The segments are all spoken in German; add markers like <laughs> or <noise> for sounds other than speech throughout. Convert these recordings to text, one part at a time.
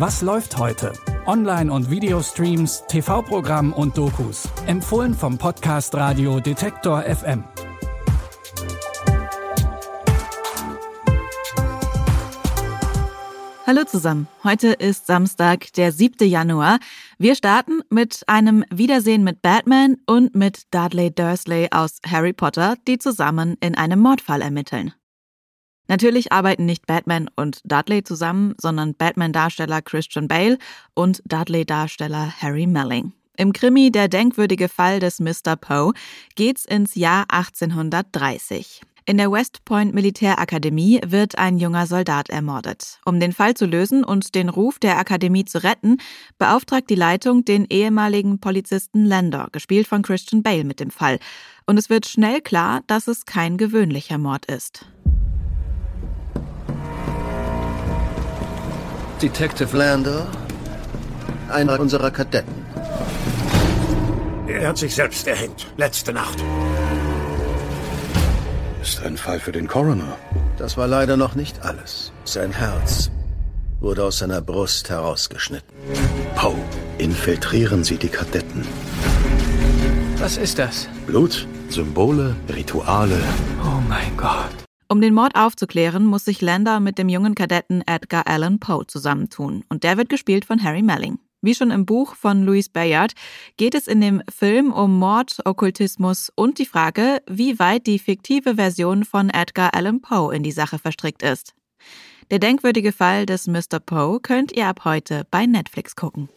Was läuft heute? Online- und Videostreams, TV-Programm und Dokus. Empfohlen vom Podcast Radio Detektor FM. Hallo zusammen. Heute ist Samstag, der 7. Januar. Wir starten mit einem Wiedersehen mit Batman und mit Dudley Dursley aus Harry Potter, die zusammen in einem Mordfall ermitteln. Natürlich arbeiten nicht Batman und Dudley zusammen, sondern Batman-Darsteller Christian Bale und Dudley-Darsteller Harry Melling. Im Krimi Der denkwürdige Fall des Mr. Poe geht's ins Jahr 1830. In der West Point Militärakademie wird ein junger Soldat ermordet. Um den Fall zu lösen und den Ruf der Akademie zu retten, beauftragt die Leitung den ehemaligen Polizisten Landor, gespielt von Christian Bale, mit dem Fall. Und es wird schnell klar, dass es kein gewöhnlicher Mord ist. Detective Lander, einer unserer Kadetten. Er hat sich selbst erhängt, letzte Nacht. Ist ein Fall für den Coroner. Das war leider noch nicht alles. Sein Herz wurde aus seiner Brust herausgeschnitten. Poe, infiltrieren Sie die Kadetten. Was ist das? Blut, Symbole, Rituale. Oh mein Gott. Um den Mord aufzuklären, muss sich Lander mit dem jungen Kadetten Edgar Allan Poe zusammentun. Und der wird gespielt von Harry Melling. Wie schon im Buch von Louise Bayard geht es in dem Film um Mord, Okkultismus und die Frage, wie weit die fiktive Version von Edgar Allan Poe in die Sache verstrickt ist. Der denkwürdige Fall des Mr. Poe könnt ihr ab heute bei Netflix gucken.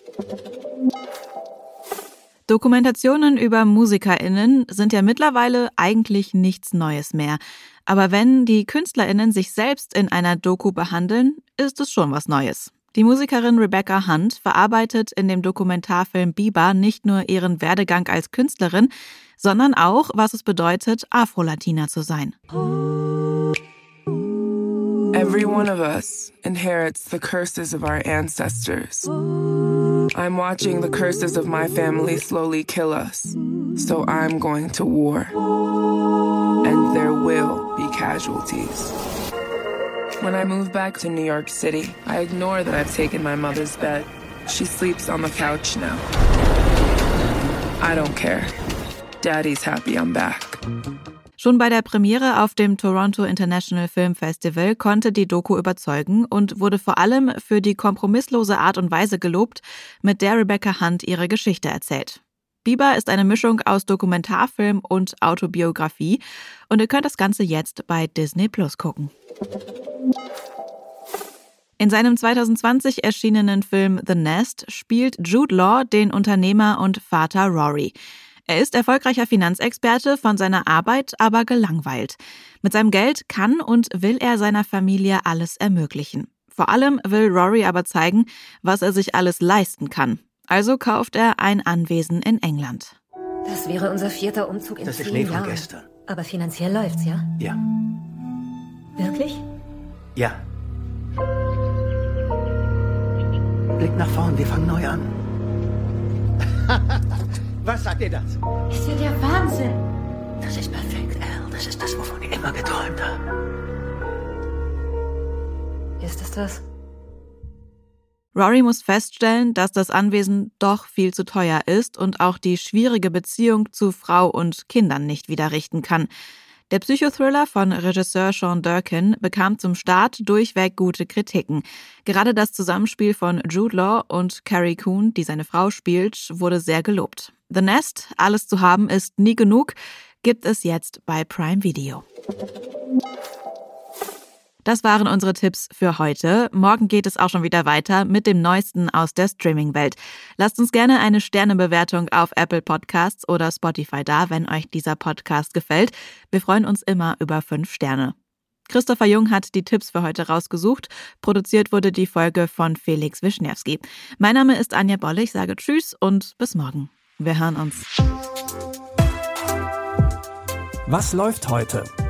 Dokumentationen über MusikerInnen sind ja mittlerweile eigentlich nichts Neues mehr. Aber wenn die KünstlerInnen sich selbst in einer Doku behandeln, ist es schon was Neues. Die Musikerin Rebecca Hunt verarbeitet in dem Dokumentarfilm Bieber nicht nur ihren Werdegang als Künstlerin, sondern auch, was es bedeutet, Afro-Latina zu sein. Every one of us inherits the curses of our ancestors. I'm watching the curses of my family slowly kill us, so I'm going to war. And there will casualties. When I move back to New York City, I ignore that I've taken my mother's bed. She sleeps on the couch now. I don't care. Daddy's happy I'm back. Schon bei der Premiere auf dem Toronto International Film Festival konnte die Doku überzeugen und wurde vor allem für die kompromisslose Art und Weise gelobt, mit der Rebecca Hunt ihre Geschichte erzählt. Bieber ist eine Mischung aus Dokumentarfilm und Autobiografie und ihr könnt das Ganze jetzt bei Disney Plus gucken. In seinem 2020 erschienenen Film The Nest spielt Jude Law den Unternehmer und Vater Rory. Er ist erfolgreicher Finanzexperte, von seiner Arbeit aber gelangweilt. Mit seinem Geld kann und will er seiner Familie alles ermöglichen. Vor allem will Rory aber zeigen, was er sich alles leisten kann. Also kauft er ein Anwesen in England. Das wäre unser vierter Umzug in Das ist Schnee von Jahren. gestern. Aber finanziell läuft's, ja? Ja. Wirklich? Ja. Blick nach vorn, wir fangen neu an. <laughs> Was sagt ihr das? Ist ja der Wahnsinn. Das ist perfekt, Al. Das ist das, wovon ich immer geträumt habe. Ist es das? Rory muss feststellen, dass das Anwesen doch viel zu teuer ist und auch die schwierige Beziehung zu Frau und Kindern nicht wieder richten kann. Der Psychothriller von Regisseur Sean Durkin bekam zum Start durchweg gute Kritiken. Gerade das Zusammenspiel von Jude Law und Carrie Coon, die seine Frau spielt, wurde sehr gelobt. The Nest, alles zu haben ist nie genug, gibt es jetzt bei Prime Video. Das waren unsere Tipps für heute. Morgen geht es auch schon wieder weiter mit dem Neuesten aus der Streaming-Welt. Lasst uns gerne eine Sternebewertung auf Apple Podcasts oder Spotify da, wenn euch dieser Podcast gefällt. Wir freuen uns immer über fünf Sterne. Christopher Jung hat die Tipps für heute rausgesucht. Produziert wurde die Folge von Felix Wischniewski. Mein Name ist Anja Bolle. Ich sage Tschüss und bis morgen. Wir hören uns. Was läuft heute?